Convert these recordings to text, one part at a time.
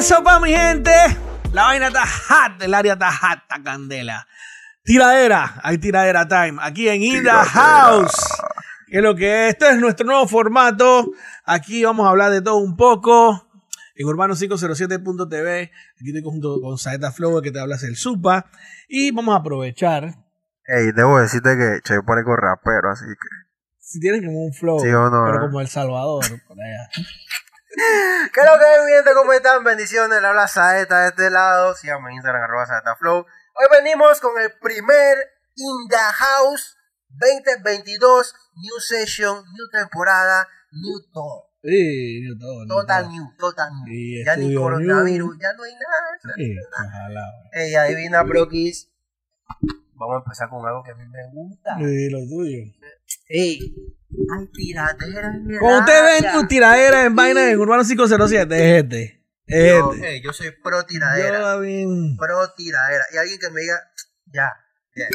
Eso pa' mi gente. La vaina está hot, el área está hot, está candela. Tiradera, hay tiradera time. Aquí en the House. Que lo que es. Este es nuestro nuevo formato. Aquí vamos a hablar de todo un poco. En urbano507.tv. Aquí estoy junto con Saeta Flow, que te hablas el Supa. Y vamos a aprovechar. Ey, debo decirte que Che parezco rapero, así que. Si tienen como un flow, Sí o no, pero eh. como El Salvador, por allá. ¿Qué es lo que es, mi gente? ¿Cómo están? Bendiciones, habla Saeta de este lado. Síganme en Instagram, arroba SaetaFlow. Hoy venimos con el primer In the House 2022 New Session, New Temporada, New Todo. Sí, yo todo, Total todo. New, Total New. Y ya ni coronavirus, new. ya no hay nada. Sí, ojalá. Ey, adivina, Brokis. Vamos a empezar con algo que a mí me gusta. Sí, lo tuyo. Ey, hay tiraderas en el Cuando usted ven área. tu tiradera en vaina en Urbano 507, es este. Es Yo, este. ey, yo soy pro tiradera. Yo pro tiradera. Y alguien que me diga, ya, ya.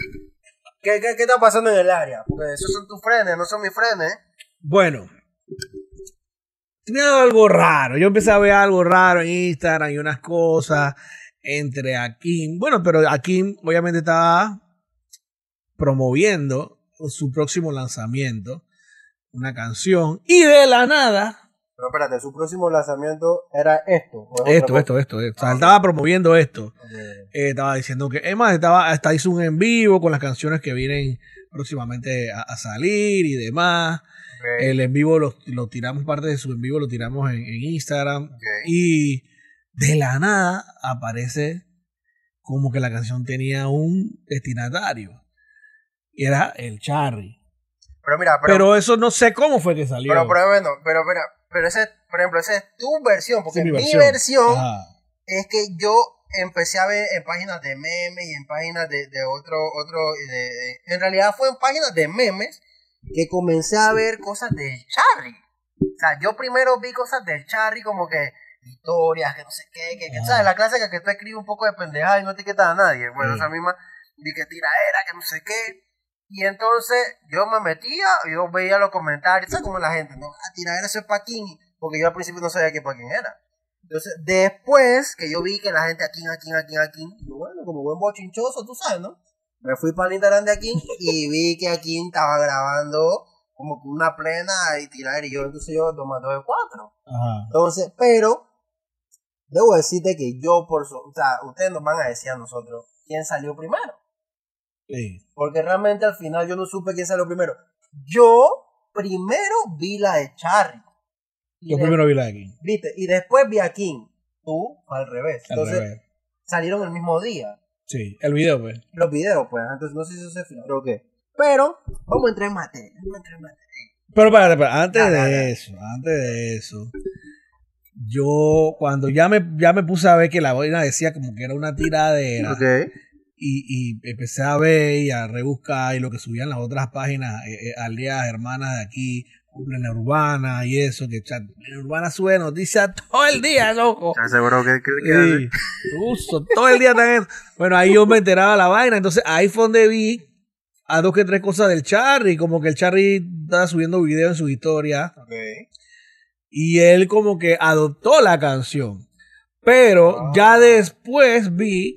¿Qué, qué, qué está pasando en el área? Porque esos son tus frenes, no son mis frenes. Bueno. Tenía algo raro. Yo empecé a ver algo raro en Instagram y unas cosas entre Akim. Bueno, pero Akim obviamente estaba promoviendo su próximo lanzamiento. Una canción. Y de la nada. Pero espérate, su próximo lanzamiento era esto. ¿o es otra Esto, esto, esto. esto. O sea, él estaba promoviendo esto. Eh, estaba diciendo que, es más, estaba, hasta hizo un en vivo con las canciones que vienen próximamente a, a salir y demás. El en vivo lo, lo tiramos, parte de su en vivo lo tiramos en, en Instagram. Y de la nada aparece como que la canción tenía un destinatario. Era el Charry. Pero mira, pero, Pero, eso no sé cómo fue que salió. pero, pero bueno, pero, pero, pero ese, por ejemplo, esa es tu versión, porque Sí, mi mi versión. es que yo empecé a ver en páginas de memes y en páginas de, de otro, otro, de- de- en realidad fue en páginas de memes que comencé a ver cosas del Charry. O sea, yo primero vi cosas del Charry como que historias, que no sé qué, que, que Ah. ¿sabes? La clásica que tú escribes un poco de pendejada y no etiquetas a nadie. Bueno, Sí. esa misma, vi que tiraera, que no sé qué. Y entonces yo me metía, yo veía los comentarios, ¿sabes? Como la gente, no, ah, tiradera eso es Paquín, porque yo al principio no sabía qué Paquín era. Entonces, después que yo vi que la gente aquí, aquí, aquí, aquí, bueno, como buen bochinchoso, tú sabes, ¿no? Me fui para el Instagram de aquí y vi que aquí estaba grabando como que una plena y tirar y yo, entonces yo tomando de cuatro. Ajá. Entonces, pero, debo decirte que yo, por su, o sea, ustedes nos van a decir a nosotros quién salió primero. Sí. Porque realmente al final yo no supe quién salió primero. Yo primero vi la de Charry. Y Yo primero vi la de aquí. ¿Viste? Y después vi a King. Tú, al revés. Al Entonces, revés. salieron el mismo día. Sí, el video, pues. Los videos, pues. Entonces, no sé si eso se filtró o qué. Pero, vamos a entrar en materia. Vamos a entrar en materia. Pero para, antes Dale, de eso, antes de eso, yo cuando ya me, ya me puse a ver que la vaina decía como que era una tiradera Ok. Y, y empecé a ver y a rebuscar y lo que subían las otras páginas, eh, eh, aldeas hermanas de aquí, la urbana y eso, que chat, la urbana sube noticias todo el día, loco. ¿Estás seguro que, que, que- Sí, uso, todo el día también. Bueno, ahí yo me enteraba la vaina. Entonces ahí fue donde vi a dos que tres cosas del Charry. Como que el Charry estaba subiendo videos en su historia. Ok. Y él como que adoptó la canción. Pero Ah. ya después vi.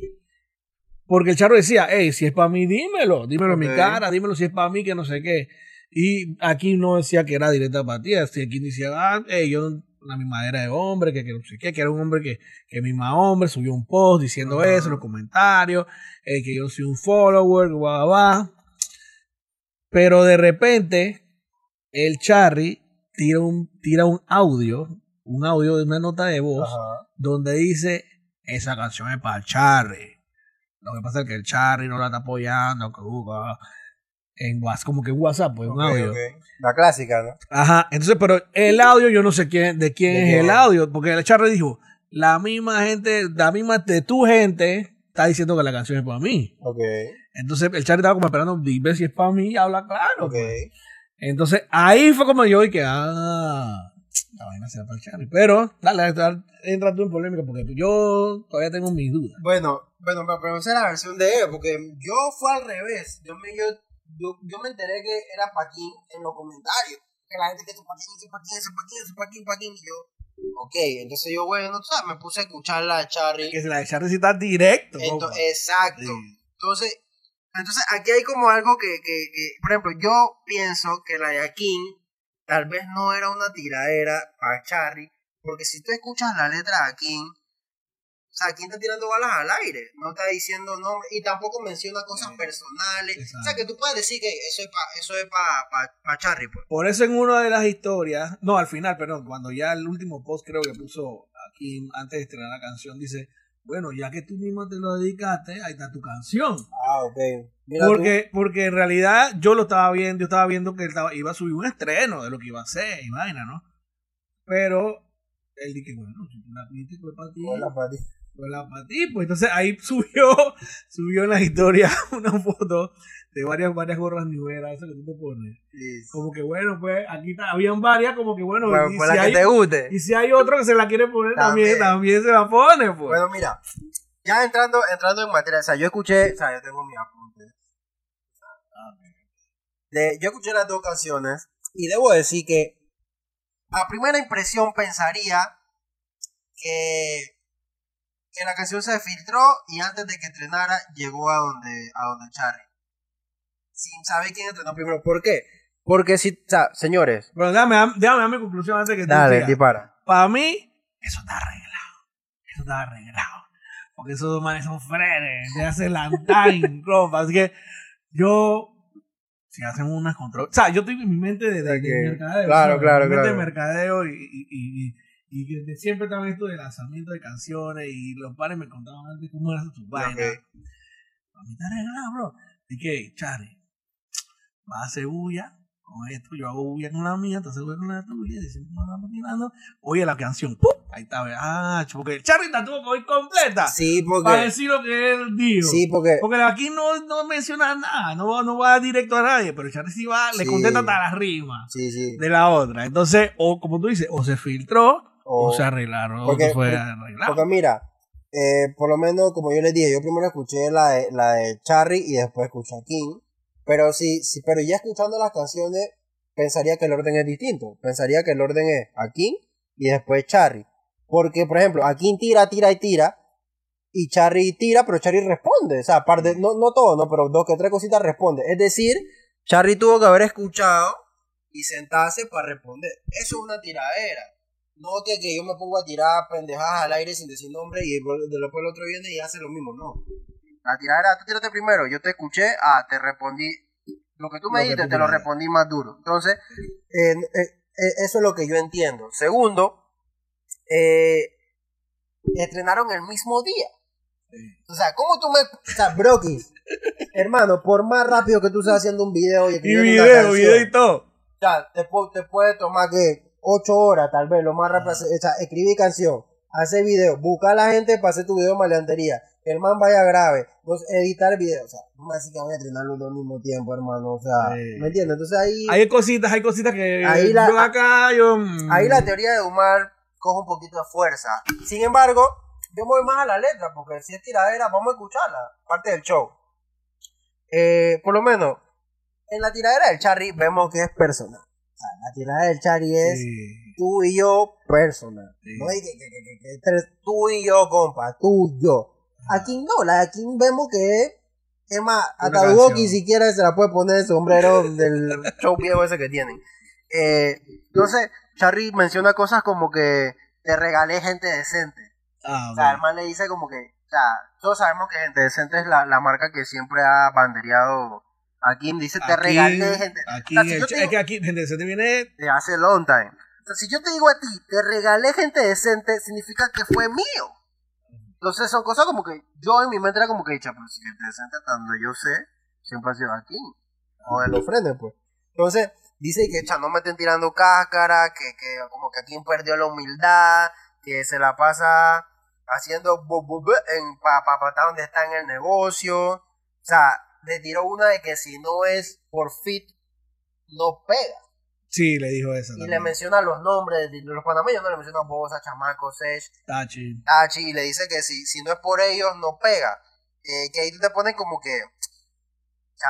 Porque el Charro decía, hey, si es para mí, dímelo. Dímelo en mi cara, dímelo si es para mí, que no sé qué. Y aquí no decía que era directa para ti. Así aquí decía, ah, hey, yo la misma era de hombre, que, que no sé qué, que era un hombre que, que misma hombre subió un post diciendo Ajá. eso en los comentarios, eh, que yo soy un follower, guau, guau. Pero de repente, el Charry tira un, tira un audio, un audio de una nota de voz, donde dice, esa canción es para el Charry. Lo que pasa es que el Charry no la está apoyando, que uh, en WhatsApp, como que en WhatsApp, pues un audio. ok. La clásica, ¿no? Ajá, entonces, pero el audio yo no sé quién, de quién ¿De es quién el audio, porque el Charry dijo, la misma gente, la misma de tu gente está diciendo que la canción es para mí. Ok. Entonces el Charry estaba como esperando ver si es para mí habla claro. Ok. pues. Entonces ahí fue como yo y que, ah, la vaina será para el Charry. Pero, dale, dale, entra tú en polémica porque yo todavía tengo mis dudas. Bueno, bueno, pero, esa es la versión de él, porque yo fue al revés. Yo me, yo, yo, yo me enteré que era Paquín en los comentarios. Que la gente que es Paquín, es Paquín, es Paquín, es Paquín, Paquín. Y yo, Ok, entonces yo, bueno, ¿sabes? me puse a escuchar la de Charlie. Que la de Charlie sí está directo. Ento- compa. exacto. Sí. Entonces, entonces aquí hay como algo que, que, que, por ejemplo, yo pienso que la de Akin tal vez no era una tiradera para Charlie, porque si tú escuchas la letra de Akin, o sea, Akin está tirando balas al aire, no está diciendo nombre y tampoco menciona cosas Sí. personales. O sea, que tú puedes decir que eso es para eso es pa, pa, pa Charlie, pues. Por eso en una de las historias, no, al final, perdón, cuando ya el último post creo que puso aquí antes de estrenar la canción, dice, bueno, ya que tú mismo te lo dedicaste, ahí está tu canción. Ah, ok. Porque, porque en realidad yo lo estaba viendo, yo estaba viendo que él estaba- iba a subir un estreno de lo que iba a hacer y vaina, ¿no? Pero él dije, bueno, si tú la pidiste, fue para ti. Para ti. Pues entonces ahí subió, subió en la historia una foto de varias, varias gorras niveras, eso que tú te pones. Como que bueno, pues aquí habían varias, como que bueno, Bueno, y, pues si la que hay, te guste. y si hay otro que se la quiere poner también, También. también se la pone, pues. Bueno, mira, ya entrando, entrando en materia, o sea, yo escuché, o sea, yo tengo mi apunte. De, yo escuché las dos canciones y debo decir que a primera impresión pensaría que, que la canción se filtró y antes de que estrenara llegó a donde, a donde Charlie. Sin saber quién estrenó primero. ¿Por qué? Porque si, o sea, señores, Bueno, déjame, déjame dar mi conclusión antes que tú dale, dispara. Para mí, eso está arreglado. Eso está arreglado. Porque esos dos manes son frenes de hace time, compa. Así que yo, si hacen unas control. O sea, yo estoy en mi mente de, de, de que- mercadeo. claro, ¿sabes? claro, Mi mente claro. de mercadeo y, y, y, y- y que de siempre también esto de lanzamiento de canciones y los pares me contaban antes cómo eran sus vainas. Para mí está bro. Y que, Charlie, va a hacer bulla con esto, yo hago bulla con la mía, entonces voy con la tuya, decimos, vamos tirando. Oye, la canción, ¡pum! Ahí está, ah, porque Charlie la tuvo que completa Sí, para porque, decir lo que él dijo. sí, porque, Porque aquí no, no menciona nada, no, va- no va directo a nadie, pero Charlie sí va, le contesta hasta las rimas sí, sí. de la otra. Entonces, o como tú dices, o se filtró o, O- se arreglaron, porque- o fue arreglado. Porque mira, eh, por lo menos como yo les dije, yo primero escuché la de, la de Charry y después escuché a King. Pero sí, sí, pero ya escuchando las canciones, pensaría que el orden es distinto. Pensaría que el orden es a King y después Charry. Porque, por ejemplo, a King tira, tira y tira. Y Charry tira, pero Charry responde. O sea, aparte, no, no todo, no, pero dos que tres cositas responde. Es decir, Charry tuvo que haber escuchado y sentarse para responder. Eso es una tiradera. No que, que yo me pongo a tirar pendejadas al aire sin decir nombre y después el otro viene y hace lo mismo. No. La tiradera, tú tírate primero. Yo te escuché, ah, te respondí. Lo que tú me dijiste, te lo respondí más duro. Entonces, eh, eh, eso es lo que yo entiendo. Segundo, eh, estrenaron el mismo día. O sea, ¿cómo tú me... O sea, Brokis, hermano, por más rápido que tú estés haciendo un video y Y escribiendo una video, canción, video y todo. o sea, te, te puede tomar que 8 horas tal vez, lo más rápido. O sea, escribir canción, hacer video, buscar a la gente para hacer tu video de maleantería, el man vaya grave, pues, editar video. O sea, decir que voy a entrenar los dos al mismo tiempo, hermano. O sea, Sí. ¿me entiendes? Entonces ahí, Hay cositas, hay cositas que Ahí la- yo acá, yo... mm, ahí la teoría de Umar coge un poquito de fuerza. Sin embargo, yo me voy más a la letra, porque si es tiradera, vamos a escucharla, parte del show. Eh, por lo menos, en la tiradera del Charry vemos que es personal. O sea, la tiradera del Charry es sí. tú y yo personal. Sí. No hay que, que, que, que- entre tú y yo, compa, tú y yo. Aquí no, la de aquí vemos que es, más, hasta Duoki canción. siquiera se la puede poner el sombrero del show viejo ese que tienen. Eh, entonces, Charry menciona cosas como que te regalé gente decente. Ah, O sea, el man le dice como que, o sea, todos sabemos que Gente Decente es la, la marca que siempre ha bandereado aquí. Dice, te Aquí- regalé gente. Aquí, O sea, si el yo ch- te es que aquí, gente, se te viene... hace long time. O sea, si yo te digo a ti, te regalé gente decente, significa que fue mío. Entonces son cosas como que yo en mi mente era como que, "Cha, pero si gente decente, tanto yo sé, siempre ha sido aquí. O de los frenes, pues. Entonces, dice que, cha, no me estén tirando cáscara, que, que como que aquí perdió la humildad, que se la pasa haciendo bu, bu, bu en pa, pa- donde está en el negocio. O sea, le tiró una de que si no es por fit, no pega. Sí, le dijo eso. Y también. le menciona los nombres de los panameños, no le menciona Bosa, Chamaco, Sech, Tachi. Tachi, y le dice que si, si no es por ellos, no pega. Eh, que ahí tú te pones como que. Sea.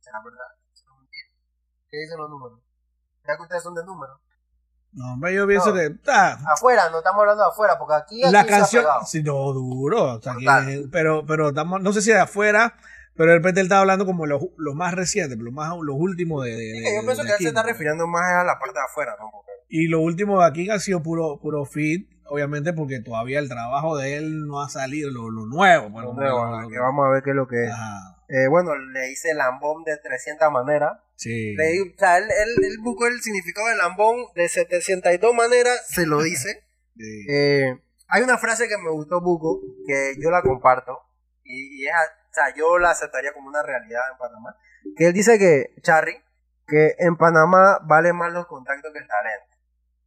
¿Será verdad? ¿Será mentira? ¿Qué dicen los números? ¿Ya que ustedes son de números? No, hombre, yo pienso No. que. ah, Afuera, no estamos hablando de afuera, porque aquí, aquí la canción. Sí, no, duro. pero, pero estamos, no sé si de afuera, pero de repente él estaba hablando como los, los más recientes, los más los últimos de. de- yo pienso de que él se está refiriendo más a la parte de afuera, Y lo último de aquí ha sido puro, puro fit, obviamente porque todavía el trabajo de él no ha salido, lo, lo nuevo. bueno, Lo nuevo, lo- que vamos a ver qué es lo que es. Eh, bueno, le hice lambón de 300 maneras. sí. Le, o sea, él, él, él buscó el significado de lambón de 702 maneras, se lo dice. sí. Eh, hay una frase que me gustó Buco, que yo la comparto, y, y es, o sea, yo la aceptaría como una realidad en Panamá, que él dice que, Charry, que en Panamá vale más los contactos que el talento.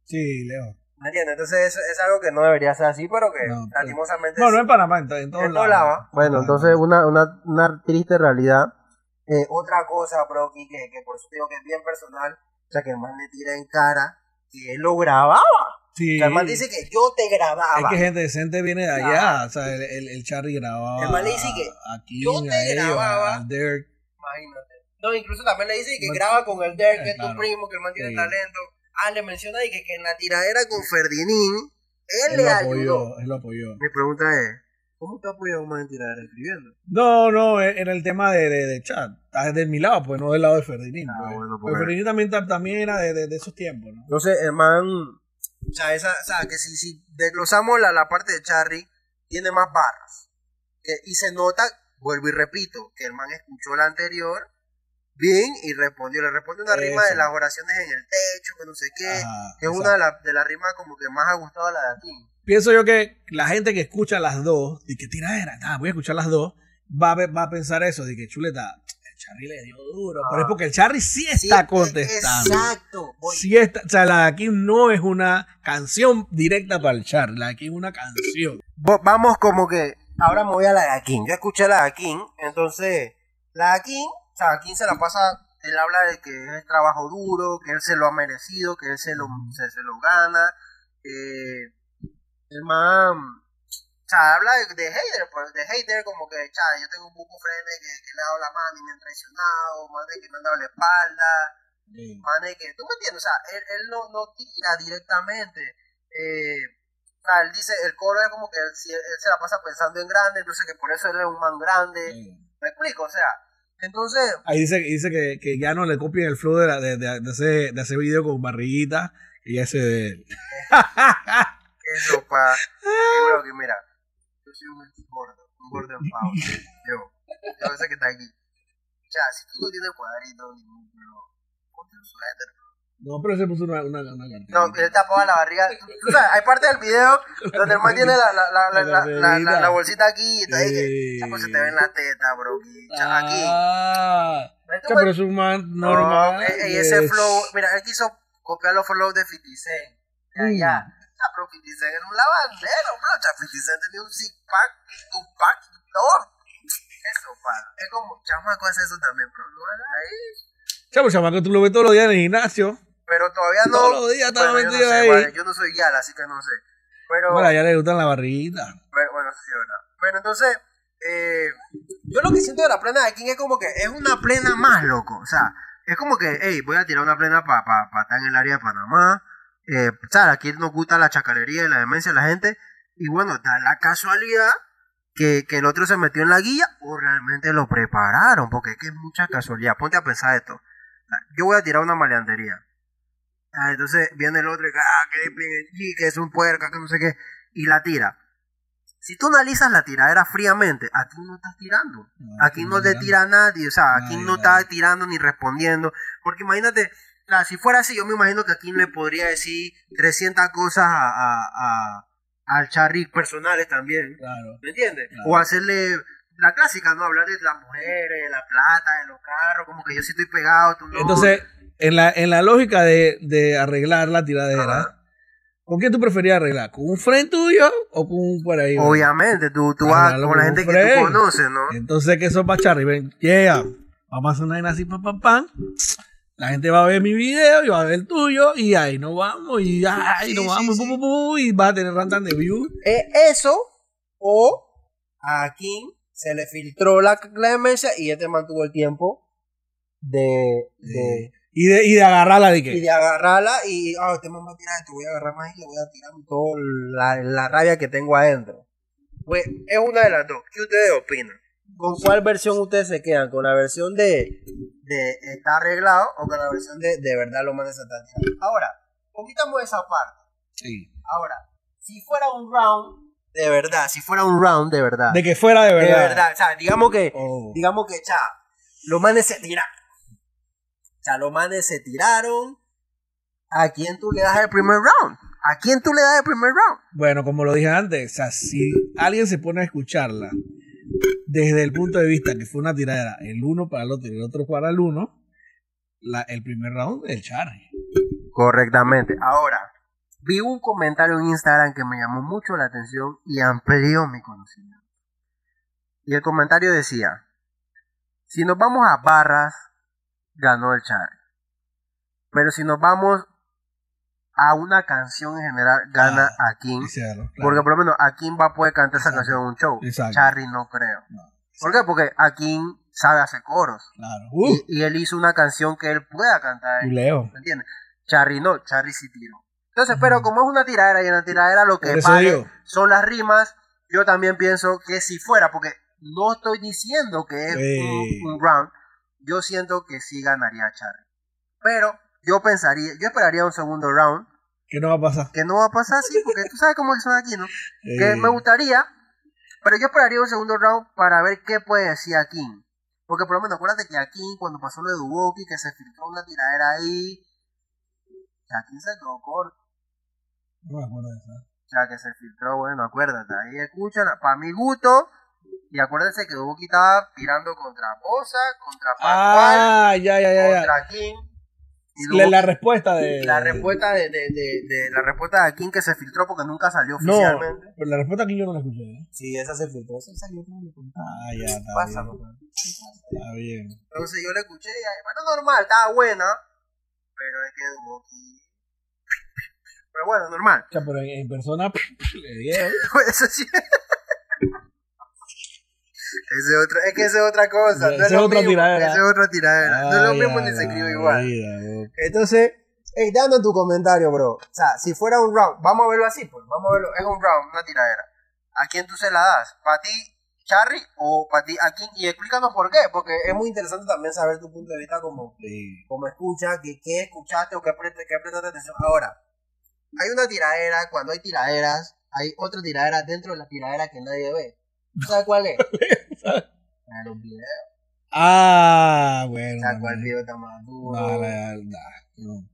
Sí, Leo. ¿Me entiendes? Entonces es, es algo que no debería ser así, pero que No, pero- lastimosamente... No, no en Panamá, en, en todos lados. lados. Bueno, entonces una, una, una triste realidad. Eh, otra cosa, bro, que, que, por eso digo que es bien personal, o sea, que man le tira en cara que él lo grababa. Sí. El man dice que yo te grababa. Es que gente decente viene de allá. O sea, el, el, el Charlie grababa. El man le dice que a King, yo te a ellos, grababa. a Derek. Imagínate. No, incluso también le dice que No- graba con el Derek, que es tu primo, que el man tiene Sí. talento. Ah, le menciona ahí que, que en la tiradera con Ferdinín, él, Él le lo ayudó. apoyó. Él lo apoyó. Mi pregunta es, ¿cómo te apoyó un man en tiradera escribiendo? No, no, en el tema de, de, de chat. Estás de mi lado, pues no del lado de Ferdinand. Ah, pues. bueno, Porque pues. Ferdinand también, ta- también era de, de, de esos tiempos, ¿no? Entonces, el man, o sea, esa, o sea que si, si desglosamos la, la parte de Charry, tiene más barras. Y se nota, vuelvo y repito, que el man escuchó la anterior bien y respondió. Le responde una rima de las oraciones en el techo, que no sé qué, Ajá, que es exacto. una de las de las rimas como que más ha gustado a la de aquí. Pienso yo que la gente que escucha las dos, y que tiradera, ah, voy a escuchar las dos, va a, va a pensar eso, de que chuleta, Charry le dio duro. Pero es porque el Charry sí está Sí, contestando. Exacto. voy. Sí está, o sea, la de aquí no es una canción directa para el Charry, la de aquí es una canción. Vamos como que, ahora me voy a la de Akin. Yo escuché la de Akin, entonces, la de Akin, o sea, Akin se la pasa, él habla de que es trabajo duro, que él se lo ha merecido, que él se lo, se, se lo gana. Eh, el man, o sea, habla de, de hater, pues, de hater como que, cha, yo tengo un buco frente que, que le ha dado la mano y me han traicionado, man de que me han dado la espalda, de que, ¿tú me entiendes? O sea, él, él no, no tira directamente. Eh, o sea, él dice, el coro es como que él, si- él se la pasa pensando en grande, entonces que por eso él es un man grande. ¿Me explico? O sea, entonces, Ahí dice, dice que, que ya no le copien el flow de, la- de, de, de hacer, de hacer video con barriguita y ese de él. eso pa. y que mira, soy un gordo, un gordo en pavo. Yo, yo sé que está aquí. Sea, si tú no tienes cuadrito, ningún bro, ponte un suéter. No, pero se puso una, una, una. No, él tapaba la barriga. Tú, tú sabes, hay parte del video donde el man tiene la, la, la, la, la, la, bolsita aquí y está ahí que, chapo, se te ve en la teta, bro. Aquí. cha- aquí. Ah, Este pero es un man No, normal. eh, y ese de- flow, mira, él quiso copiar los flows de 50 Cent. Ya, Mm. ya. Pero 50 Cent era un lavandero, bro. Ya, 50 Cent tenía un six pack, un pack todo. Eso, pa. Es como, chamaco hace eso también, pero no era ahí. Cha, pero chamaco, tú lo ves todos los días en el gimnasio. Pero todavía no. Todos los días estaba Bueno, yo no metido sé, ahí. vale, yo no soy guial, así que no sé. Pero, Bueno, a ella le gustan la barriguita. pero, bueno, sí verdad. Bueno, entonces, eh, yo lo que siento de la plena de King es como que es una plena más, loco. O sea, es como que, hey, voy a tirar una plena para pa, pa estar en el área de Panamá. Eh, ¿sabes? Aquí nos gusta la chacalería y la demencia de la gente. Y bueno, da la casualidad que, que el otro se metió en la guía o realmente lo prepararon. Porque es que es mucha casualidad. Ponte a pensar esto. Yo voy a tirar una maleantería. Ah, entonces viene el otro y que, ah, que, es un puerca, que no sé qué. Y la tira. Si tú analizas la tiradera fríamente, aquí no estás tirando. Aquí no te tira nadie, o sea, aquí Nadie, no nadie. está tirando ni respondiendo. Porque imagínate, si fuera así, yo me imagino que aquí le podría decir 300 cosas a, a, a- al Charry personales también. Claro. ¿Me entiendes? Claro. O hacerle la clásica, ¿no? Hablar de las mujeres, de la plata, de los carros, como que yo sí estoy pegado, tú no. Entonces, en la, en la lógica de, de arreglar la tiradera, Ajá. ¿con quién tú preferías arreglar? ¿Con un friend tuyo o con un por ahí? Obviamente, tú, tú vas Arreglarlo con la con gente que tú conoces, ¿no? Entonces, que eso para Charlie, ven, llega, vamos a hacer una vaina así, pam, pam, pam. La gente va a ver mi video y va a ver el tuyo, y ahí nos vamos, y ahí Sí, nos sí, vamos, sí. y va a tener rantan de views. Eh, eso, o a King se le filtró la clemencia y este mantuvo el tiempo de, de, Y de, y de agarrarla de y que. de agarrarla y, ah, este me va a tirar esto, voy a agarrar más y le voy a tirar toda la, la rabia que tengo adentro. Pues es una de las dos. ¿Qué ustedes opinan? ¿Con cuál versión ustedes se quedan? ¿Con la versión de, de está arreglado o con la versión de de verdad lo mandes a tirando? Ahora, quitamos esa parte. Sí. Ahora, si fuera un round de verdad, si fuera un round de verdad, De que fuera de de verdad. verdad, o sea, digamos que Oh. digamos que cha, los manes se tiraron. O sea, los manes se tiraron. ¿A quién tú le das el primer round? ¿A quién tú le das el primer round? Bueno, como lo dije antes, o sea, si alguien se pone a escucharla desde el punto de vista que fue una tiradera, el uno para el otro y el otro para el uno, la- el primer round, el Charlie. Correctamente. Ahora, vi un comentario en Instagram que me llamó mucho la atención y amplió mi conocimiento. Y el comentario decía, si nos vamos a barras, ganó el Charlie. Pero si nos vamos a una canción en general, gana Ah, a King. Claro. Porque por lo menos Akin va a poder cantar esa canción en un show. Exacto. Charry no creo. No, ¿Por qué? Porque Akin sabe hacer coros. Claro. Uh, Y, y él hizo una canción que él pueda cantar. y Leo. ¿Me entiendes? Charry no, Charry sí tiró. Entonces, pero como es una tiradera y en la tiradera lo que vale son las rimas, yo también pienso que si fuera, porque no estoy diciendo que es un round, yo siento que sí ganaría Charry. Pero yo pensaría, yo esperaría un segundo round, ¿Qué no va a pasar? que no va a pasar así, porque tú sabes cómo son aquí, ¿no? que Eh, me gustaría, pero yo esperaría un segundo round para ver qué puede decir Akin. Porque por lo menos acuérdate que Akin, cuando pasó lo de Duboki, que se filtró una tiradera ahí, que Akin se quedó corto. No me acuerdo de eso. O sea, que se filtró, bueno, acuérdate, ahí escuchan, para mi gusto, y acuérdense que Duboki estaba tirando contra Bosa, contra Pascual, Ah, ya, ya, ya. ya. contra Akin. La, respuesta de. la respuesta de, de, de, de- la respuesta de Akin que se filtró porque nunca salió No, oficialmente. pero la respuesta aquí yo no la escuché. ¿eh? Sí, esa se filtró, esa salió como me contaba. Ah, ya, está Pasa, bien. papá. Está bien. Entonces yo la escuché y ahí, bueno, normal, estaba buena, pero es que. Pero bueno, normal. O sea, pero en, en persona le. Eso sí. Ese otro, es que esa es otra cosa. No es lo otra mismo, tiradera. esa es otra tiradera. no es lo mismo ni se escribe igual. Entonces, hey, dando tu comentario, bro. O sea, si fuera un round, vamos a verlo así, pues. Vamos a verlo. Es un round, una tiradera. ¿A quién tú se la das? ¿Para ti, Charry? ¿O para ti, a quién? Y explícanos por qué. Porque es muy interesante también saber tu punto de vista como, Sí. como escucha, que, qué escuchaste o qué, qué prestaste atención. Ahora, hay una tiradera, cuando hay tiraderas, hay otra tiradera dentro de la tiradera que nadie ve. ¿Sabes cuál es? La de los videos. Ah, bueno. ¿Sabes cuál man. video duro? No, la- no,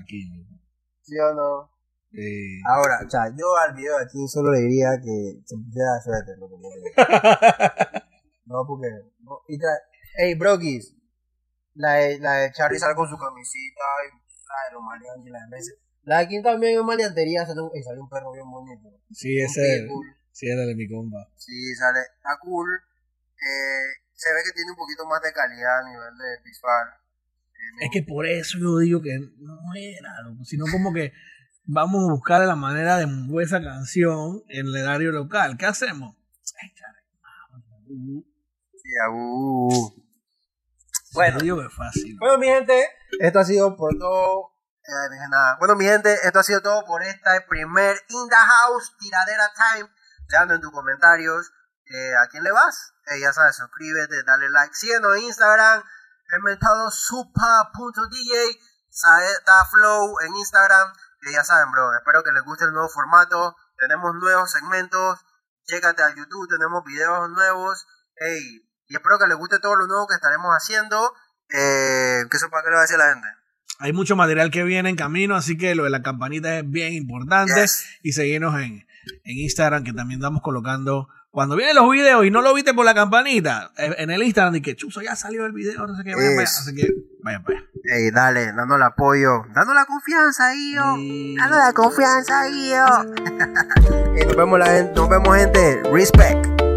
aquí. no. ¿Sí o no? Eh, Ahora, o sea, yo al video de aquí solo le diría que se pusiera suéter, lo que le. No, porque. No, y tra- Ey, Brokis. La de, la de Charlie sale con su camisita y la de los maleantes y la de Messi. La de aquí también es maleantería, sale un, y sale un perro bien bonito. sí, ese es sí, era de mi compa. Sí, sale. Está cool. Eh, se ve que tiene un poquito más de calidad a nivel de visual. Eh, Es que por eso yo digo que no era, sino como que vamos a buscar la manera de mover esa canción en el área local. ¿Qué hacemos? Sí, uh. Bueno, yo digo que es fácil. Bueno, mi gente, esto ha sido por todo. Eh, dije nada. Bueno, mi gente, esto ha sido todo por este primer In the House Tiradera Time. Dejando en tus comentarios eh, a quién le vas. Eh, ya sabes, suscríbete, dale like. Síguenos en Instagram, supa.dj, Saeta Flow en Instagram. Que ya saben, bro, espero que les guste el nuevo formato. Tenemos nuevos segmentos. Chécate al YouTube, tenemos videos nuevos. Ey, y espero que les guste todo lo nuevo que estaremos haciendo. Eh, ¿Qué eso para qué le va a decir a la gente? Hay mucho material que viene en camino, así que lo de la campanita es bien importante. Yes. Y seguirnos en, en Instagram, que también estamos colocando. Cuando vienen los videos y no lo viste por la campanita, eh, en el Instagram, de que chuzo ya salió el video, no sé qué, vayan para allá. Así que vayan para allá. Ey, dale, dando el apoyo, dando la confianza yo. Y- Dando la confianza. Ey, nos vemos, la gente, nos vemos, gente. Respect.